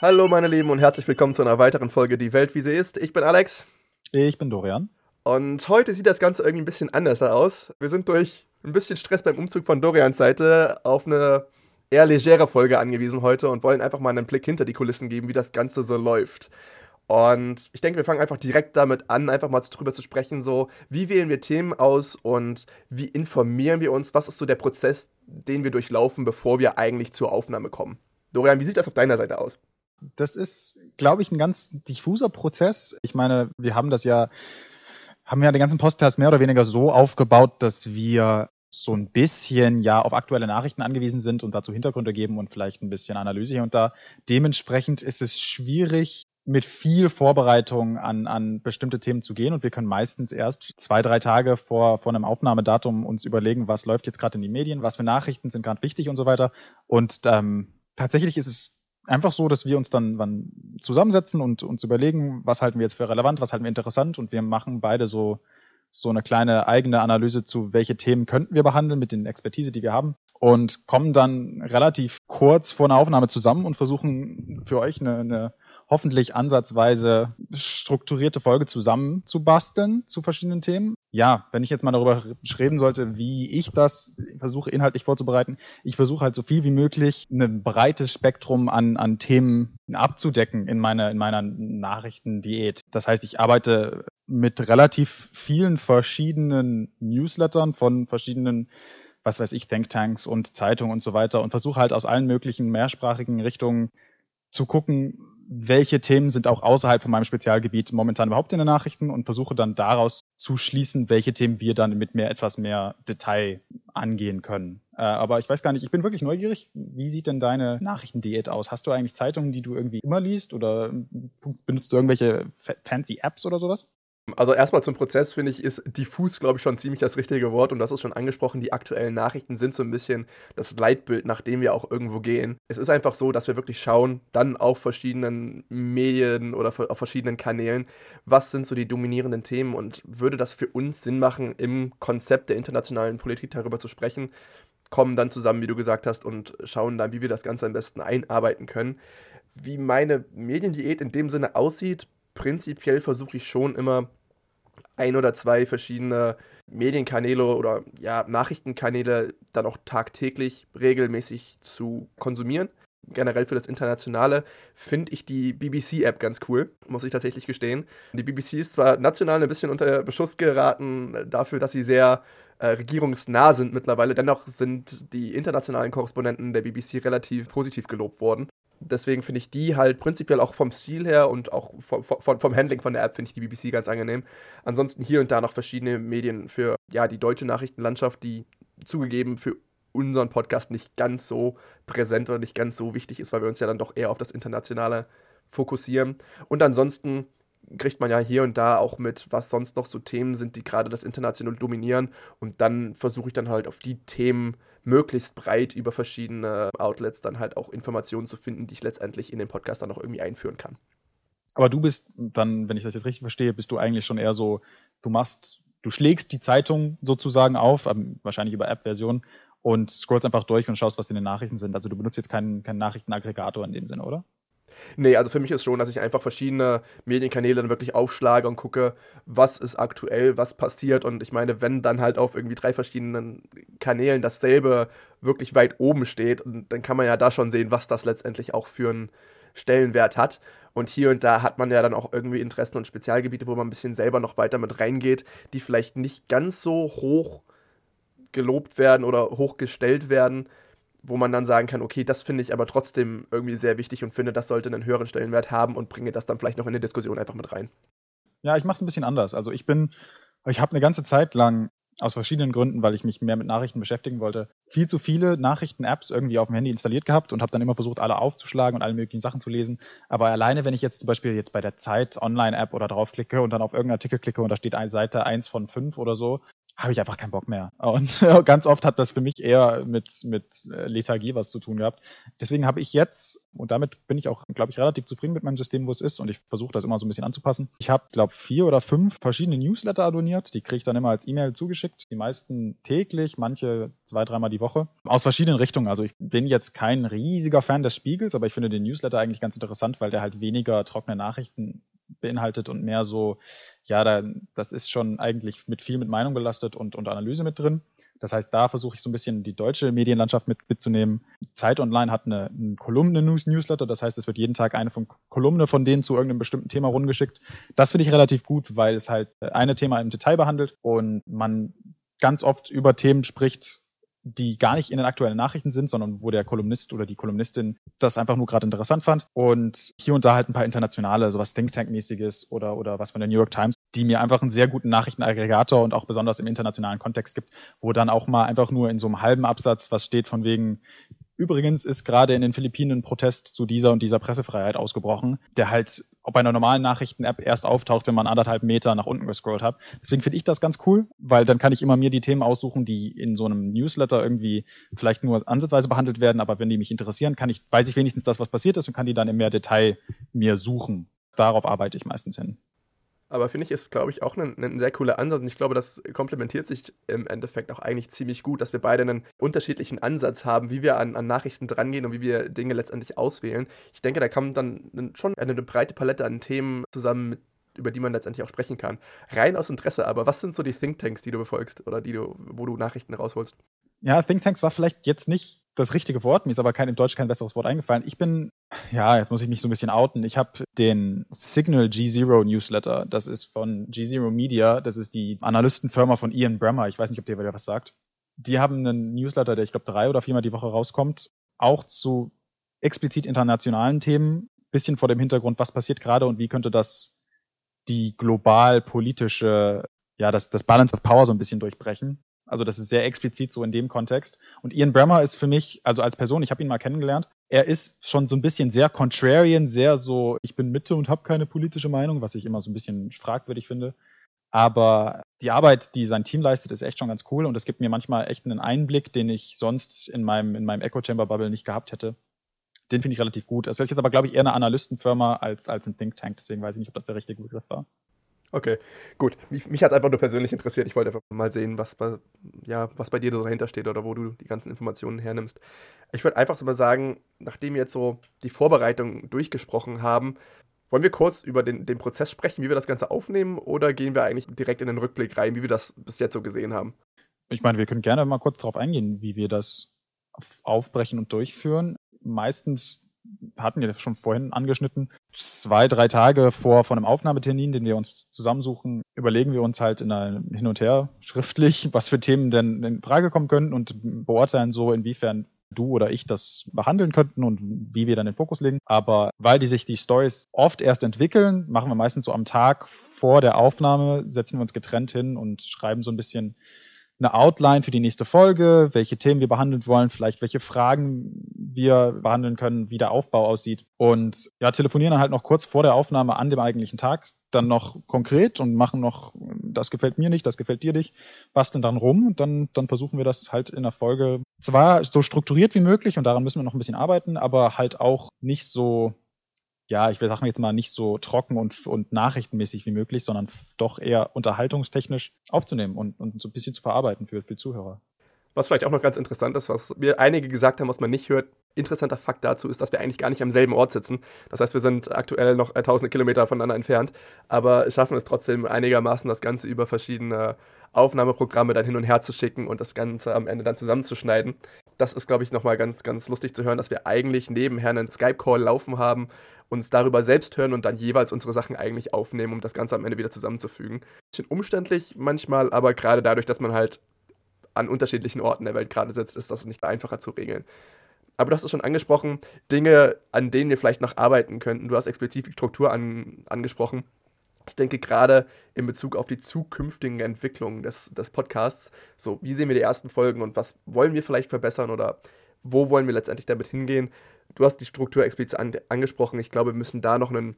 Hallo meine Lieben und herzlich willkommen zu einer weiteren Folge Die Welt wie sie ist. Ich bin Alex. Ich bin Dorian. Und heute sieht das Ganze irgendwie ein bisschen anders aus. Wir sind durch ein bisschen Stress beim Umzug von Dorians Seite auf eine eher legere Folge angewiesen heute und wollen einfach mal einen Blick hinter die Kulissen geben, wie das Ganze so läuft. Und ich denke, wir fangen einfach direkt damit an, einfach mal drüber zu sprechen, so, wie wählen wir Themen aus und wie informieren wir uns? Was ist so der Prozess, den wir durchlaufen, bevor wir eigentlich zur Aufnahme kommen? Dorian, wie sieht das auf deiner Seite aus? Das ist, glaube ich, ein ganz diffuser Prozess. Ich meine, wir haben das ja, haben ja den ganzen Podcast mehr oder weniger so aufgebaut, dass wir so ein bisschen ja auf aktuelle Nachrichten angewiesen sind und dazu Hintergründe geben und vielleicht ein bisschen Analyse hier und da. Dementsprechend ist es schwierig, mit viel Vorbereitung an, an bestimmte Themen zu gehen und wir können meistens erst zwei, drei Tage vor, vor einem Aufnahmedatum uns überlegen, was läuft jetzt gerade in die Medien, was für Nachrichten sind gerade wichtig und so weiter. Und ähm, tatsächlich ist es einfach so, dass wir uns dann, dann zusammensetzen und uns überlegen, was halten wir jetzt für relevant, was halten wir interessant. Und wir machen beide so so eine kleine eigene Analyse zu, welche Themen könnten wir behandeln mit den Expertise, die wir haben. Und kommen dann relativ kurz vor einer Aufnahme zusammen und versuchen für euch eine, eine hoffentlich ansatzweise strukturierte Folge zusammenzubasteln zu verschiedenen Themen. Ja, wenn ich jetzt mal darüber reden sollte, wie ich das versuche inhaltlich vorzubereiten, ich versuche halt so viel wie möglich ein breites Spektrum an, an Themen abzudecken in meiner, in meiner Nachrichtendiät. Das heißt, ich arbeite mit relativ vielen verschiedenen Newslettern von verschiedenen was weiß ich, Thinktanks und Zeitungen und so weiter und versuche halt aus allen möglichen mehrsprachigen Richtungen zu gucken, welche Themen sind auch außerhalb von meinem Spezialgebiet momentan überhaupt in den Nachrichten und versuche dann daraus zu schließen, welche Themen wir dann mit mehr etwas mehr Detail angehen können. Äh, aber ich weiß gar nicht, ich bin wirklich neugierig. Wie sieht denn deine Nachrichtendiät aus? Hast du eigentlich Zeitungen, die du irgendwie immer liest oder benutzt du irgendwelche fancy Apps oder sowas? Also erstmal zum Prozess finde ich, ist diffus, glaube ich, schon ziemlich das richtige Wort und das ist schon angesprochen. Die aktuellen Nachrichten sind so ein bisschen das Leitbild, nach dem wir auch irgendwo gehen. Es ist einfach so, dass wir wirklich schauen, dann auf verschiedenen Medien oder auf verschiedenen Kanälen, was sind so die dominierenden Themen und würde das für uns Sinn machen, im Konzept der internationalen Politik darüber zu sprechen, kommen dann zusammen, wie du gesagt hast, und schauen dann, wie wir das Ganze am besten einarbeiten können. Wie meine Mediendiät in dem Sinne aussieht, prinzipiell versuche ich schon immer ein oder zwei verschiedene Medienkanäle oder ja, Nachrichtenkanäle dann auch tagtäglich regelmäßig zu konsumieren. Generell für das Internationale finde ich die BBC-App ganz cool, muss ich tatsächlich gestehen. Die BBC ist zwar national ein bisschen unter Beschuss geraten dafür, dass sie sehr äh, regierungsnah sind mittlerweile, dennoch sind die internationalen Korrespondenten der BBC relativ positiv gelobt worden deswegen finde ich die halt prinzipiell auch vom Stil her und auch vom, vom, vom Handling von der App finde ich die BBC ganz angenehm. Ansonsten hier und da noch verschiedene Medien für ja, die deutsche Nachrichtenlandschaft, die zugegeben für unseren Podcast nicht ganz so präsent oder nicht ganz so wichtig ist, weil wir uns ja dann doch eher auf das Internationale fokussieren. Und ansonsten kriegt man ja hier und da auch mit, was sonst noch so Themen sind, die gerade das Internationale dominieren. Und dann versuche ich dann halt auf die Themen möglichst breit über verschiedene Outlets dann halt auch Informationen zu finden, die ich letztendlich in den Podcast dann auch irgendwie einführen kann. Aber du bist dann, wenn ich das jetzt richtig verstehe, bist du eigentlich schon eher so, du machst, du schlägst die Zeitung sozusagen auf, ähm, wahrscheinlich über App-Version und scrollst einfach durch und schaust, was in den Nachrichten sind. Also du benutzt jetzt keinen, keinen Nachrichtenaggregator in dem Sinne, oder? Nee, also für mich ist schon, dass ich einfach verschiedene Medienkanäle dann wirklich aufschlage und gucke, was ist aktuell, was passiert. Und ich meine, wenn dann halt auf irgendwie drei verschiedenen Kanälen dasselbe wirklich weit oben steht, dann kann man ja da schon sehen, was das letztendlich auch für einen Stellenwert hat. Und hier und da hat man ja dann auch irgendwie Interessen und Spezialgebiete, wo man ein bisschen selber noch weiter mit reingeht, die vielleicht nicht ganz so hoch gelobt werden oder hochgestellt werden, wo man dann sagen kann, okay, das finde ich aber trotzdem irgendwie sehr wichtig und finde, das sollte einen höheren Stellenwert haben und bringe das dann vielleicht noch in die Diskussion einfach mit rein. Ja, ich mache es ein bisschen anders. Also ich bin, ich habe eine ganze Zeit lang aus verschiedenen Gründen, weil ich mich mehr mit Nachrichten beschäftigen wollte, viel zu viele Nachrichten-Apps irgendwie auf dem Handy installiert gehabt und habe dann immer versucht, alle aufzuschlagen und alle möglichen Sachen zu lesen. Aber alleine, wenn ich jetzt zum Beispiel jetzt bei der Zeit Online-App oder draufklicke und dann auf irgendeinen Artikel klicke und da steht eine Seite eins von fünf oder so, habe ich einfach keinen Bock mehr. Und ganz oft hat das für mich eher mit, mit äh, Lethargie was zu tun gehabt. Deswegen habe ich jetzt, und damit bin ich auch, glaube ich, relativ zufrieden mit meinem System, wo es ist, und ich versuche das immer so ein bisschen anzupassen. Ich habe, glaube vier oder fünf verschiedene Newsletter abonniert. Die kriege ich dann immer als E-Mail zugeschickt. Die meisten täglich, manche zwei, dreimal die Woche. Aus verschiedenen Richtungen. Also ich bin jetzt kein riesiger Fan des Spiegels, aber ich finde den Newsletter eigentlich ganz interessant, weil der halt weniger trockene Nachrichten beinhaltet und mehr so, ja, da, das ist schon eigentlich mit viel mit Meinung belastet und, und Analyse mit drin. Das heißt, da versuche ich so ein bisschen die deutsche Medienlandschaft mit, mitzunehmen. Zeit Online hat eine, eine Kolumne-News-Newsletter, das heißt, es wird jeden Tag eine von Kolumne von denen zu irgendeinem bestimmten Thema rundgeschickt. Das finde ich relativ gut, weil es halt eine Thema im Detail behandelt und man ganz oft über Themen spricht, die gar nicht in den aktuellen Nachrichten sind, sondern wo der Kolumnist oder die Kolumnistin das einfach nur gerade interessant fand. Und hier und da halt ein paar internationale, sowas Think Tank-mäßiges oder, oder was von der New York Times, die mir einfach einen sehr guten Nachrichtenaggregator und auch besonders im internationalen Kontext gibt, wo dann auch mal einfach nur in so einem halben Absatz was steht von wegen, Übrigens ist gerade in den Philippinen ein Protest zu dieser und dieser Pressefreiheit ausgebrochen, der halt bei einer normalen Nachrichten-App erst auftaucht, wenn man anderthalb Meter nach unten gescrollt hat. Deswegen finde ich das ganz cool, weil dann kann ich immer mir die Themen aussuchen, die in so einem Newsletter irgendwie vielleicht nur ansatzweise behandelt werden, aber wenn die mich interessieren, kann ich, weiß ich wenigstens das, was passiert ist und kann die dann in mehr Detail mir suchen. Darauf arbeite ich meistens hin. Aber finde ich, ist, glaube ich, auch ein, ein, sehr cooler Ansatz. Und ich glaube, das komplementiert sich im Endeffekt auch eigentlich ziemlich gut, dass wir beide einen unterschiedlichen Ansatz haben, wie wir an, an Nachrichten drangehen und wie wir Dinge letztendlich auswählen. Ich denke, da kommt dann schon eine, eine breite Palette an Themen zusammen, mit, über die man letztendlich auch sprechen kann. Rein aus Interesse, aber was sind so die Thinktanks, die du befolgst oder die du, wo du Nachrichten rausholst? Ja, Thinktanks war vielleicht jetzt nicht das richtige Wort. Mir ist aber kein, im Deutsch kein besseres Wort eingefallen. Ich bin, ja, jetzt muss ich mich so ein bisschen outen. Ich habe den Signal G0 Newsletter. Das ist von G0 Media. Das ist die Analystenfirma von Ian Bremmer. Ich weiß nicht, ob der was sagt. Die haben einen Newsletter, der ich glaube drei oder viermal die Woche rauskommt. Auch zu explizit internationalen Themen. Bisschen vor dem Hintergrund, was passiert gerade und wie könnte das die global politische, ja, das, das Balance of Power so ein bisschen durchbrechen. Also das ist sehr explizit so in dem Kontext. Und Ian Bremmer ist für mich, also als Person, ich habe ihn mal kennengelernt, er ist schon so ein bisschen sehr contrarian, sehr so, ich bin Mitte und habe keine politische Meinung, was ich immer so ein bisschen fragwürdig finde. Aber die Arbeit, die sein Team leistet, ist echt schon ganz cool und es gibt mir manchmal echt einen Einblick, den ich sonst in meinem, in meinem Echo Chamber Bubble nicht gehabt hätte. Den finde ich relativ gut. Es ist jetzt aber, glaube ich, eher eine Analystenfirma als, als ein Think Tank, deswegen weiß ich nicht, ob das der richtige Begriff war. Okay, gut. Mich, mich hat es einfach nur persönlich interessiert. Ich wollte einfach mal sehen, was bei, ja, was bei dir so dahinter steht oder wo du die ganzen Informationen hernimmst. Ich würde einfach mal sagen, nachdem wir jetzt so die Vorbereitung durchgesprochen haben, wollen wir kurz über den, den Prozess sprechen, wie wir das Ganze aufnehmen oder gehen wir eigentlich direkt in den Rückblick rein, wie wir das bis jetzt so gesehen haben? Ich meine, wir können gerne mal kurz darauf eingehen, wie wir das aufbrechen und durchführen. Meistens hatten wir schon vorhin angeschnitten, zwei, drei Tage vor, vor einem Aufnahmetermin, den wir uns zusammensuchen, überlegen wir uns halt in einem Hin und Her schriftlich, was für Themen denn in Frage kommen könnten und beurteilen so, inwiefern du oder ich das behandeln könnten und wie wir dann den Fokus legen. Aber weil die sich die Stories oft erst entwickeln, machen wir meistens so am Tag vor der Aufnahme, setzen wir uns getrennt hin und schreiben so ein bisschen eine Outline für die nächste Folge, welche Themen wir behandeln wollen, vielleicht welche Fragen wir behandeln können, wie der Aufbau aussieht. Und ja, telefonieren dann halt noch kurz vor der Aufnahme an dem eigentlichen Tag, dann noch konkret und machen noch, das gefällt mir nicht, das gefällt dir nicht, basteln dann rum und dann, dann versuchen wir das halt in der Folge zwar so strukturiert wie möglich und daran müssen wir noch ein bisschen arbeiten, aber halt auch nicht so ja, ich will sagen jetzt mal nicht so trocken und, und nachrichtenmäßig wie möglich, sondern doch eher unterhaltungstechnisch aufzunehmen und, und so ein bisschen zu verarbeiten für, für Zuhörer. Was vielleicht auch noch ganz interessant ist, was mir einige gesagt haben, was man nicht hört, interessanter Fakt dazu ist, dass wir eigentlich gar nicht am selben Ort sitzen. Das heißt, wir sind aktuell noch äh, tausende Kilometer voneinander entfernt, aber schaffen es trotzdem einigermaßen, das Ganze über verschiedene Aufnahmeprogramme dann hin und her zu schicken und das Ganze am Ende dann zusammenzuschneiden. Das ist, glaube ich, nochmal ganz, ganz lustig zu hören, dass wir eigentlich nebenher einen Skype-Call laufen haben, uns darüber selbst hören und dann jeweils unsere Sachen eigentlich aufnehmen, um das Ganze am Ende wieder zusammenzufügen. Bisschen umständlich manchmal, aber gerade dadurch, dass man halt an unterschiedlichen Orten der Welt gerade sitzt, ist das nicht einfacher zu regeln. Aber du hast es schon angesprochen, Dinge, an denen wir vielleicht noch arbeiten könnten. Du hast explizit die Struktur an, angesprochen. Ich denke gerade in Bezug auf die zukünftigen Entwicklungen des, des Podcasts, so wie sehen wir die ersten Folgen und was wollen wir vielleicht verbessern oder wo wollen wir letztendlich damit hingehen? Du hast die Struktur explizit an, angesprochen. Ich glaube, wir müssen da noch einen,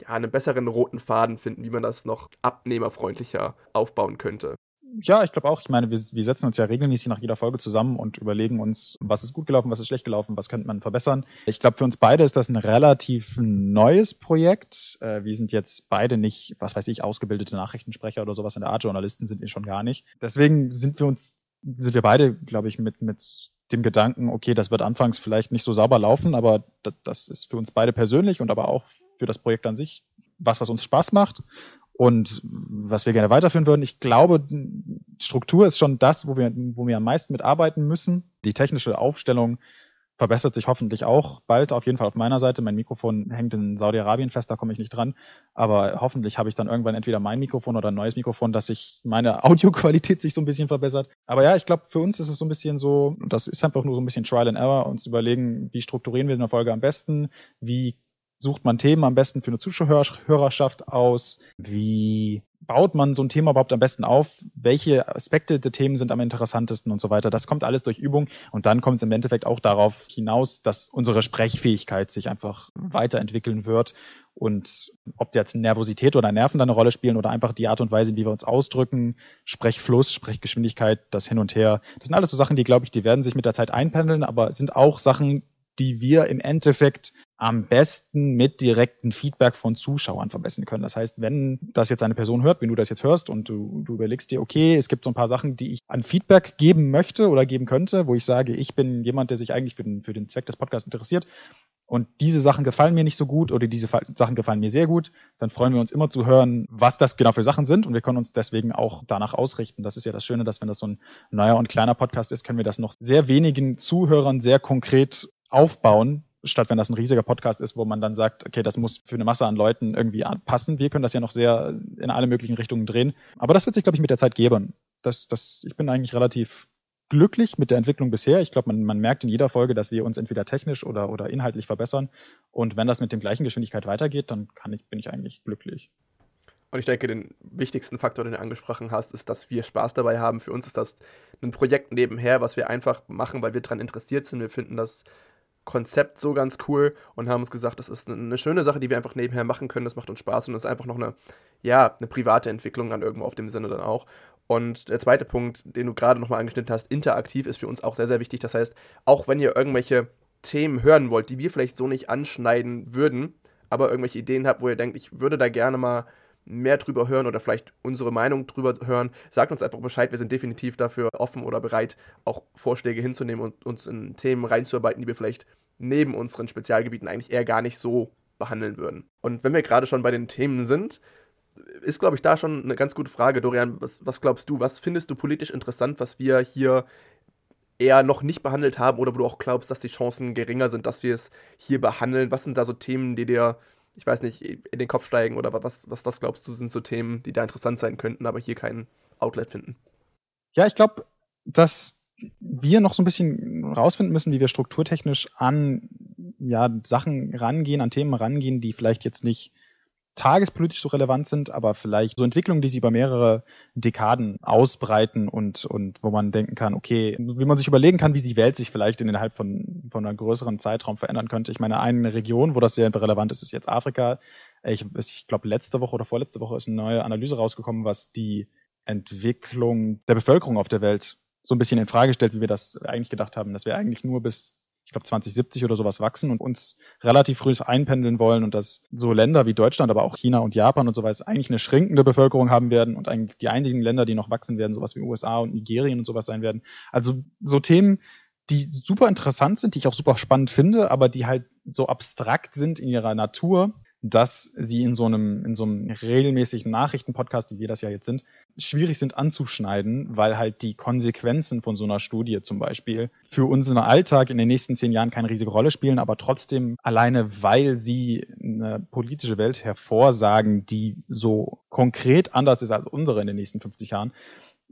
ja, einen besseren roten Faden finden, wie man das noch abnehmerfreundlicher aufbauen könnte. Ja, ich glaube auch. Ich meine, wir, wir setzen uns ja regelmäßig nach jeder Folge zusammen und überlegen uns, was ist gut gelaufen, was ist schlecht gelaufen, was könnte man verbessern. Ich glaube, für uns beide ist das ein relativ neues Projekt. Äh, wir sind jetzt beide nicht, was weiß ich, ausgebildete Nachrichtensprecher oder sowas in der Art. Journalisten sind wir schon gar nicht. Deswegen sind wir uns, sind wir beide, glaube ich, mit, mit dem Gedanken, okay, das wird anfangs vielleicht nicht so sauber laufen, aber das, das ist für uns beide persönlich und aber auch für das Projekt an sich was, was uns Spaß macht und was wir gerne weiterführen würden. Ich glaube, Struktur ist schon das, wo wir, wo wir am meisten mitarbeiten müssen. Die technische Aufstellung verbessert sich hoffentlich auch bald, auf jeden Fall auf meiner Seite. Mein Mikrofon hängt in Saudi-Arabien fest, da komme ich nicht dran. Aber hoffentlich habe ich dann irgendwann entweder mein Mikrofon oder ein neues Mikrofon, dass sich meine Audioqualität sich so ein bisschen verbessert. Aber ja, ich glaube, für uns ist es so ein bisschen so, das ist einfach nur so ein bisschen Trial and Error, uns überlegen, wie strukturieren wir eine Folge am besten, wie sucht man Themen am besten für eine Zuschauerschaft aus? Wie baut man so ein Thema überhaupt am besten auf? Welche Aspekte der Themen sind am interessantesten und so weiter? Das kommt alles durch Übung und dann kommt es im Endeffekt auch darauf hinaus, dass unsere Sprechfähigkeit sich einfach weiterentwickeln wird und ob jetzt Nervosität oder Nerven da eine Rolle spielen oder einfach die Art und Weise, wie wir uns ausdrücken, Sprechfluss, Sprechgeschwindigkeit, das Hin und Her. Das sind alles so Sachen, die, glaube ich, die werden sich mit der Zeit einpendeln, aber sind auch Sachen, die wir im Endeffekt am besten mit direktem Feedback von Zuschauern verbessern können. Das heißt, wenn das jetzt eine Person hört, wenn du das jetzt hörst und du, du überlegst dir, okay, es gibt so ein paar Sachen, die ich an Feedback geben möchte oder geben könnte, wo ich sage, ich bin jemand, der sich eigentlich für den, für den Zweck des Podcasts interessiert und diese Sachen gefallen mir nicht so gut oder diese Sachen gefallen mir sehr gut, dann freuen wir uns immer zu hören, was das genau für Sachen sind und wir können uns deswegen auch danach ausrichten. Das ist ja das Schöne, dass wenn das so ein neuer und kleiner Podcast ist, können wir das noch sehr wenigen Zuhörern sehr konkret aufbauen, statt wenn das ein riesiger Podcast ist, wo man dann sagt, okay, das muss für eine Masse an Leuten irgendwie passen. Wir können das ja noch sehr in alle möglichen Richtungen drehen. Aber das wird sich, glaube ich, mit der Zeit geben. Das, das, ich bin eigentlich relativ glücklich mit der Entwicklung bisher. Ich glaube, man, man merkt in jeder Folge, dass wir uns entweder technisch oder, oder inhaltlich verbessern. Und wenn das mit dem gleichen Geschwindigkeit weitergeht, dann kann ich, bin ich eigentlich glücklich. Und ich denke, den wichtigsten Faktor, den du angesprochen hast, ist, dass wir Spaß dabei haben. Für uns ist das ein Projekt nebenher, was wir einfach machen, weil wir daran interessiert sind. Wir finden das Konzept so ganz cool und haben uns gesagt, das ist eine schöne Sache, die wir einfach nebenher machen können. Das macht uns Spaß und das ist einfach noch eine, ja, eine private Entwicklung dann irgendwo auf dem Sinne dann auch. Und der zweite Punkt, den du gerade nochmal angeschnitten hast, interaktiv ist für uns auch sehr, sehr wichtig. Das heißt, auch wenn ihr irgendwelche Themen hören wollt, die wir vielleicht so nicht anschneiden würden, aber irgendwelche Ideen habt, wo ihr denkt, ich würde da gerne mal mehr drüber hören oder vielleicht unsere Meinung drüber hören, sagt uns einfach Bescheid. Wir sind definitiv dafür offen oder bereit, auch Vorschläge hinzunehmen und uns in Themen reinzuarbeiten, die wir vielleicht neben unseren Spezialgebieten eigentlich eher gar nicht so behandeln würden. Und wenn wir gerade schon bei den Themen sind, ist, glaube ich, da schon eine ganz gute Frage, Dorian. Was, was glaubst du, was findest du politisch interessant, was wir hier eher noch nicht behandelt haben oder wo du auch glaubst, dass die Chancen geringer sind, dass wir es hier behandeln? Was sind da so Themen, die dir, ich weiß nicht, in den Kopf steigen oder was, was, was glaubst du, sind so Themen, die da interessant sein könnten, aber hier kein Outlet finden? Ja, ich glaube, dass wir noch so ein bisschen rausfinden müssen, wie wir strukturtechnisch an ja, Sachen rangehen, an Themen rangehen, die vielleicht jetzt nicht tagespolitisch so relevant sind, aber vielleicht so Entwicklungen, die sich über mehrere Dekaden ausbreiten und, und wo man denken kann, okay, wie man sich überlegen kann, wie die Welt sich vielleicht innerhalb von, von einem größeren Zeitraum verändern könnte. Ich meine, eine Region, wo das sehr relevant ist, ist jetzt Afrika. Ich, ich glaube, letzte Woche oder vorletzte Woche ist eine neue Analyse rausgekommen, was die Entwicklung der Bevölkerung auf der Welt so ein bisschen in Frage stellt, wie wir das eigentlich gedacht haben, dass wir eigentlich nur bis ich glaube 2070 oder sowas wachsen und uns relativ früh einpendeln wollen und dass so Länder wie Deutschland, aber auch China und Japan und so weiter eigentlich eine schrinkende Bevölkerung haben werden und eigentlich die einigen Länder, die noch wachsen werden, sowas wie USA und Nigerien und sowas sein werden. Also so Themen, die super interessant sind, die ich auch super spannend finde, aber die halt so abstrakt sind in ihrer Natur, dass sie in so einem, in so einem regelmäßigen Nachrichtenpodcast, wie wir das ja jetzt sind, schwierig sind anzuschneiden, weil halt die Konsequenzen von so einer Studie zum Beispiel für unseren Alltag in den nächsten zehn Jahren keine riesige Rolle spielen, aber trotzdem alleine, weil sie eine politische Welt hervorsagen, die so konkret anders ist als unsere in den nächsten 50 Jahren,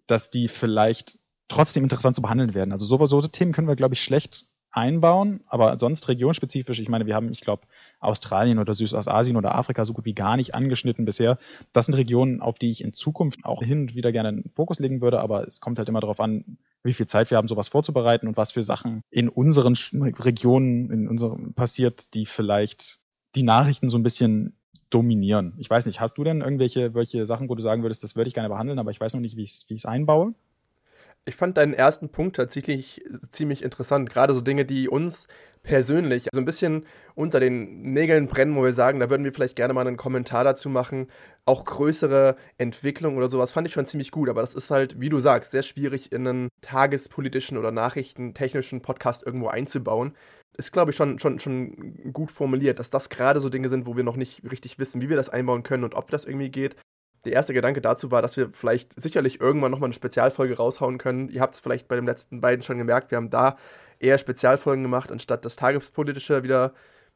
dass die vielleicht trotzdem interessant zu behandeln werden. Also so, so Themen können wir, glaube ich, schlecht einbauen, aber sonst regionspezifisch, ich meine, wir haben, ich glaube, Australien oder Südostasien oder Afrika so gut wie gar nicht angeschnitten bisher. Das sind Regionen, auf die ich in Zukunft auch hin und wieder gerne einen Fokus legen würde, aber es kommt halt immer darauf an, wie viel Zeit wir haben, sowas vorzubereiten und was für Sachen in unseren Regionen, in unserem passiert, die vielleicht die Nachrichten so ein bisschen dominieren. Ich weiß nicht, hast du denn irgendwelche welche Sachen, wo du sagen würdest, das würde ich gerne behandeln, aber ich weiß noch nicht, wie ich es einbaue? Ich fand deinen ersten Punkt tatsächlich ziemlich interessant. Gerade so Dinge, die uns persönlich so ein bisschen unter den Nägeln brennen, wo wir sagen, da würden wir vielleicht gerne mal einen Kommentar dazu machen. Auch größere Entwicklungen oder sowas fand ich schon ziemlich gut, aber das ist halt, wie du sagst, sehr schwierig in einen tagespolitischen oder nachrichtentechnischen Podcast irgendwo einzubauen. Ist, glaube ich, schon, schon, schon gut formuliert, dass das gerade so Dinge sind, wo wir noch nicht richtig wissen, wie wir das einbauen können und ob das irgendwie geht der erste Gedanke dazu war, dass wir vielleicht sicherlich irgendwann nochmal eine Spezialfolge raushauen können. Ihr habt es vielleicht bei den letzten beiden schon gemerkt, wir haben da eher Spezialfolgen gemacht, anstatt das Tagespolitische wieder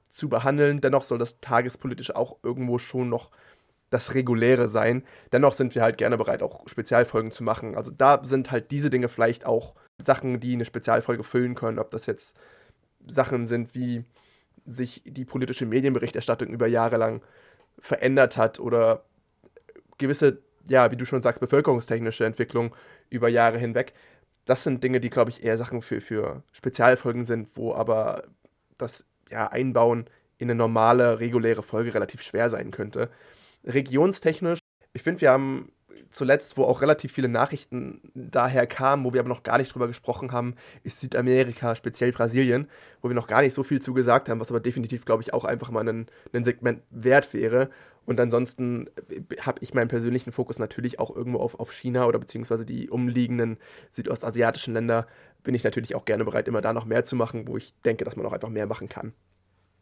zu behandeln. Dennoch soll das Tagespolitische auch irgendwo schon noch das Reguläre sein. Dennoch sind wir halt gerne bereit, auch Spezialfolgen zu machen. Also da sind halt diese Dinge vielleicht auch Sachen, die eine Spezialfolge füllen können. Ob das jetzt Sachen sind, wie sich die politische Medienberichterstattung über Jahre lang verändert hat oder gewisse, ja, wie du schon sagst, bevölkerungstechnische Entwicklung über Jahre hinweg. Das sind Dinge, die, glaube ich, eher Sachen für, für Spezialfolgen sind, wo aber das ja, Einbauen in eine normale, reguläre Folge relativ schwer sein könnte. Regionstechnisch, ich finde, wir haben zuletzt, wo auch relativ viele Nachrichten daher kamen, wo wir aber noch gar nicht drüber gesprochen haben, ist Südamerika, speziell Brasilien, wo wir noch gar nicht so viel zugesagt haben, was aber definitiv, glaube ich, auch einfach mal ein, Segment wert wäre. Und ansonsten äh, habe ich meinen persönlichen Fokus natürlich auch irgendwo auf, auf China oder beziehungsweise die umliegenden südostasiatischen Länder. Bin ich natürlich auch gerne bereit, immer da noch mehr zu machen, wo ich denke, dass man auch einfach mehr machen kann.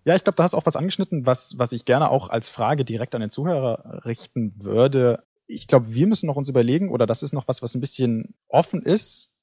Ja, ich glaube, da hast auch was angeschnitten, was, was ich gerne auch als Frage direkt an den Zuhörer richten würde. Ich glaube, wir müssen noch uns überlegen, oder das ist noch was, was ein bisschen offen ist,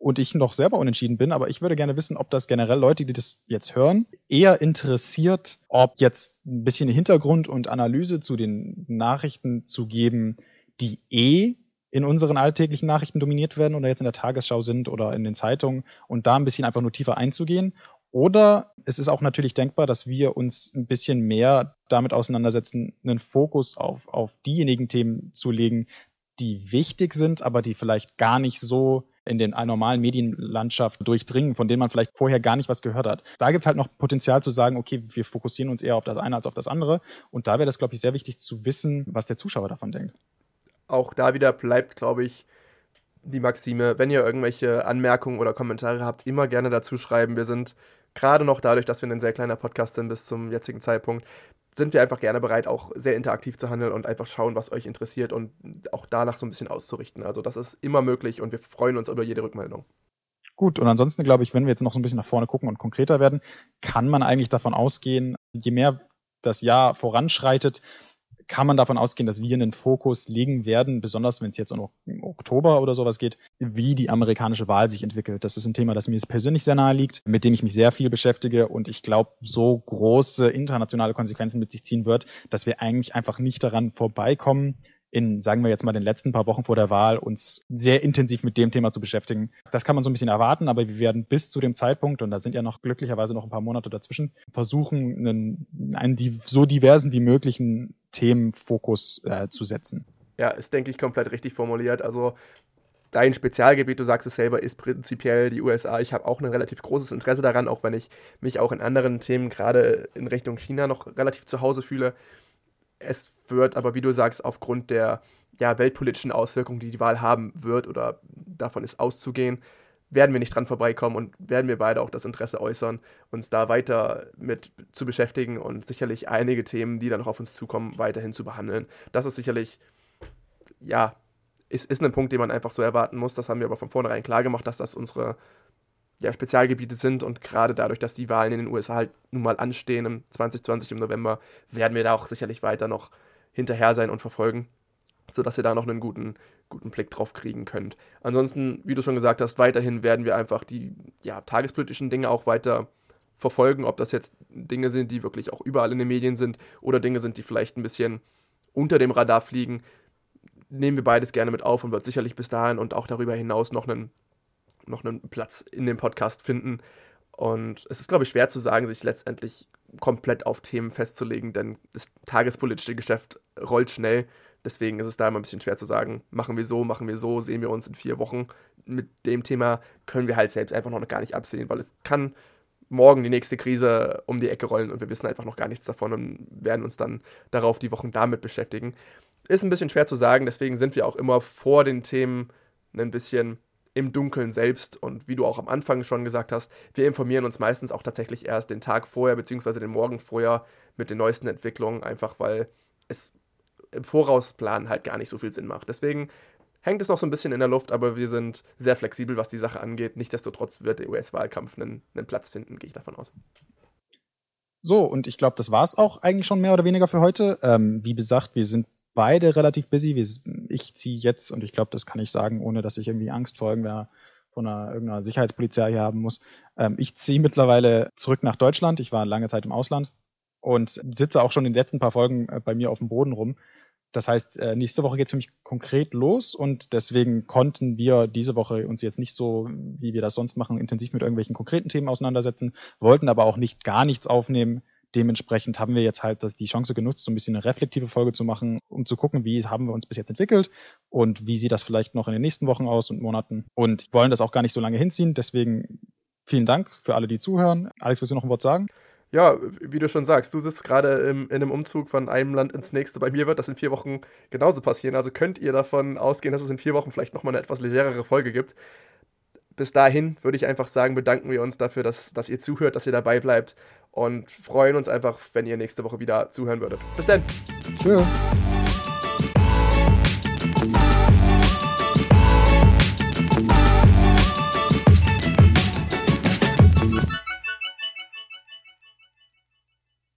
und ich noch selber unentschieden bin, aber ich würde gerne wissen, ob das generell Leute, die das jetzt hören, eher interessiert, ob jetzt ein bisschen Hintergrund und Analyse zu den Nachrichten zu geben, die eh in unseren alltäglichen Nachrichten dominiert werden oder jetzt in der Tagesschau sind oder in den Zeitungen und da ein bisschen einfach nur tiefer einzugehen. Oder es ist auch natürlich denkbar, dass wir uns ein bisschen mehr damit auseinandersetzen, einen Fokus auf, auf diejenigen Themen zu legen, die wichtig sind, aber die vielleicht gar nicht so in den normalen Medienlandschaft durchdringen, von denen man vielleicht vorher gar nicht was gehört hat. Da gibt es halt noch Potenzial zu sagen, okay, wir fokussieren uns eher auf das eine als auf das andere. Und da wäre das, glaube ich, sehr wichtig zu wissen, was der Zuschauer davon denkt. Auch da wieder bleibt, glaube ich, die Maxime, wenn ihr irgendwelche Anmerkungen oder Kommentare habt, immer gerne dazu schreiben. Wir sind gerade noch dadurch, dass wir ein sehr kleiner Podcast sind bis zum jetzigen Zeitpunkt, sind wir einfach gerne bereit, auch sehr interaktiv zu handeln und einfach schauen, was euch interessiert und auch danach so ein bisschen auszurichten. Also das ist immer möglich und wir freuen uns über jede Rückmeldung. Gut, und ansonsten glaube ich, wenn wir jetzt noch so ein bisschen nach vorne gucken und konkreter werden, kann man eigentlich davon ausgehen, je mehr das Jahr voranschreitet, kann man davon ausgehen, dass wir einen Fokus legen werden, besonders wenn es jetzt um Oktober oder sowas geht, wie die amerikanische Wahl sich entwickelt. Das ist ein Thema, das mir persönlich sehr nahe liegt, mit dem ich mich sehr viel beschäftige und ich glaube, so große internationale Konsequenzen mit sich ziehen wird, dass wir eigentlich einfach nicht daran vorbeikommen, in, sagen wir jetzt mal, den letzten paar Wochen vor der Wahl uns sehr intensiv mit dem Thema zu beschäftigen. Das kann man so ein bisschen erwarten, aber wir werden bis zu dem Zeitpunkt, und da sind ja noch glücklicherweise noch ein paar Monate dazwischen, versuchen, einen, einen so diversen wie möglichen Themenfokus äh, zu setzen. Ja, ist, denke ich, komplett richtig formuliert. Also dein Spezialgebiet, du sagst es selber, ist prinzipiell die USA. Ich habe auch ein relativ großes Interesse daran, auch wenn ich mich auch in anderen Themen, gerade in Richtung China, noch relativ zu Hause fühle. Es wird aber, wie du sagst, aufgrund der ja, weltpolitischen Auswirkungen, die die Wahl haben wird oder davon ist auszugehen, werden wir nicht dran vorbeikommen und werden wir beide auch das Interesse äußern, uns da weiter mit zu beschäftigen und sicherlich einige Themen, die dann noch auf uns zukommen, weiterhin zu behandeln. Das ist sicherlich, ja, ist, ist ein Punkt, den man einfach so erwarten muss. Das haben wir aber von vornherein klar gemacht, dass das unsere ja, Spezialgebiete sind und gerade dadurch, dass die Wahlen in den USA halt nun mal anstehen im 2020 im November, werden wir da auch sicherlich weiter noch hinterher sein und verfolgen, sodass ihr da noch einen guten, guten Blick drauf kriegen könnt. Ansonsten, wie du schon gesagt hast, weiterhin werden wir einfach die ja, tagespolitischen Dinge auch weiter verfolgen, ob das jetzt Dinge sind, die wirklich auch überall in den Medien sind oder Dinge sind, die vielleicht ein bisschen unter dem Radar fliegen, nehmen wir beides gerne mit auf und wird sicherlich bis dahin und auch darüber hinaus noch einen noch einen Platz in dem Podcast finden. Und es ist, glaube ich, schwer zu sagen, sich letztendlich komplett auf Themen festzulegen, denn das tagespolitische Geschäft rollt schnell. Deswegen ist es da immer ein bisschen schwer zu sagen, machen wir so, machen wir so, sehen wir uns in vier Wochen. Mit dem Thema können wir halt selbst einfach noch gar nicht absehen, weil es kann morgen die nächste Krise um die Ecke rollen und wir wissen einfach noch gar nichts davon und werden uns dann darauf die Wochen damit beschäftigen. Ist ein bisschen schwer zu sagen, deswegen sind wir auch immer vor den Themen ein bisschen im Dunkeln selbst. Und wie du auch am Anfang schon gesagt hast, wir informieren uns meistens auch tatsächlich erst den Tag vorher, beziehungsweise den Morgen vorher mit den neuesten Entwicklungen, einfach weil es im Vorausplan halt gar nicht so viel Sinn macht. Deswegen hängt es noch so ein bisschen in der Luft, aber wir sind sehr flexibel, was die Sache angeht. Nichtsdestotrotz wird der US-Wahlkampf einen, einen Platz finden, gehe ich davon aus. So, und ich glaube, das war es auch eigentlich schon mehr oder weniger für heute. Ähm, wie gesagt, wir sind beide relativ busy. Ich ziehe jetzt, und ich glaube, das kann ich sagen, ohne dass ich irgendwie Angst vor irgendeiner, von einer, irgendeiner Sicherheitspolizei hier haben muss. Ähm, ich ziehe mittlerweile zurück nach Deutschland. Ich war lange Zeit im Ausland und sitze auch schon in den letzten paar Folgen äh, bei mir auf dem Boden rum. Das heißt, äh, nächste Woche geht es für mich konkret los und deswegen konnten wir diese Woche uns jetzt nicht so, wie wir das sonst machen, intensiv mit irgendwelchen konkreten Themen auseinandersetzen, wollten aber auch nicht gar nichts aufnehmen, dementsprechend haben wir jetzt halt die Chance genutzt, so ein bisschen eine reflektive Folge zu machen, um zu gucken, wie haben wir uns bis jetzt entwickelt und wie sieht das vielleicht noch in den nächsten Wochen aus und Monaten. Und wollen das auch gar nicht so lange hinziehen. Deswegen vielen Dank für alle, die zuhören. Alex, willst du noch ein Wort sagen? Ja, wie du schon sagst, du sitzt gerade in einem Umzug von einem Land ins nächste. Bei mir wird das in vier Wochen genauso passieren. Also könnt ihr davon ausgehen, dass es in vier Wochen vielleicht nochmal eine etwas legerere Folge gibt bis dahin würde ich einfach sagen, bedanken wir uns dafür, dass, dass ihr zuhört, dass ihr dabei bleibt und freuen uns einfach, wenn ihr nächste Woche wieder zuhören würdet. Bis dann. Tschüss.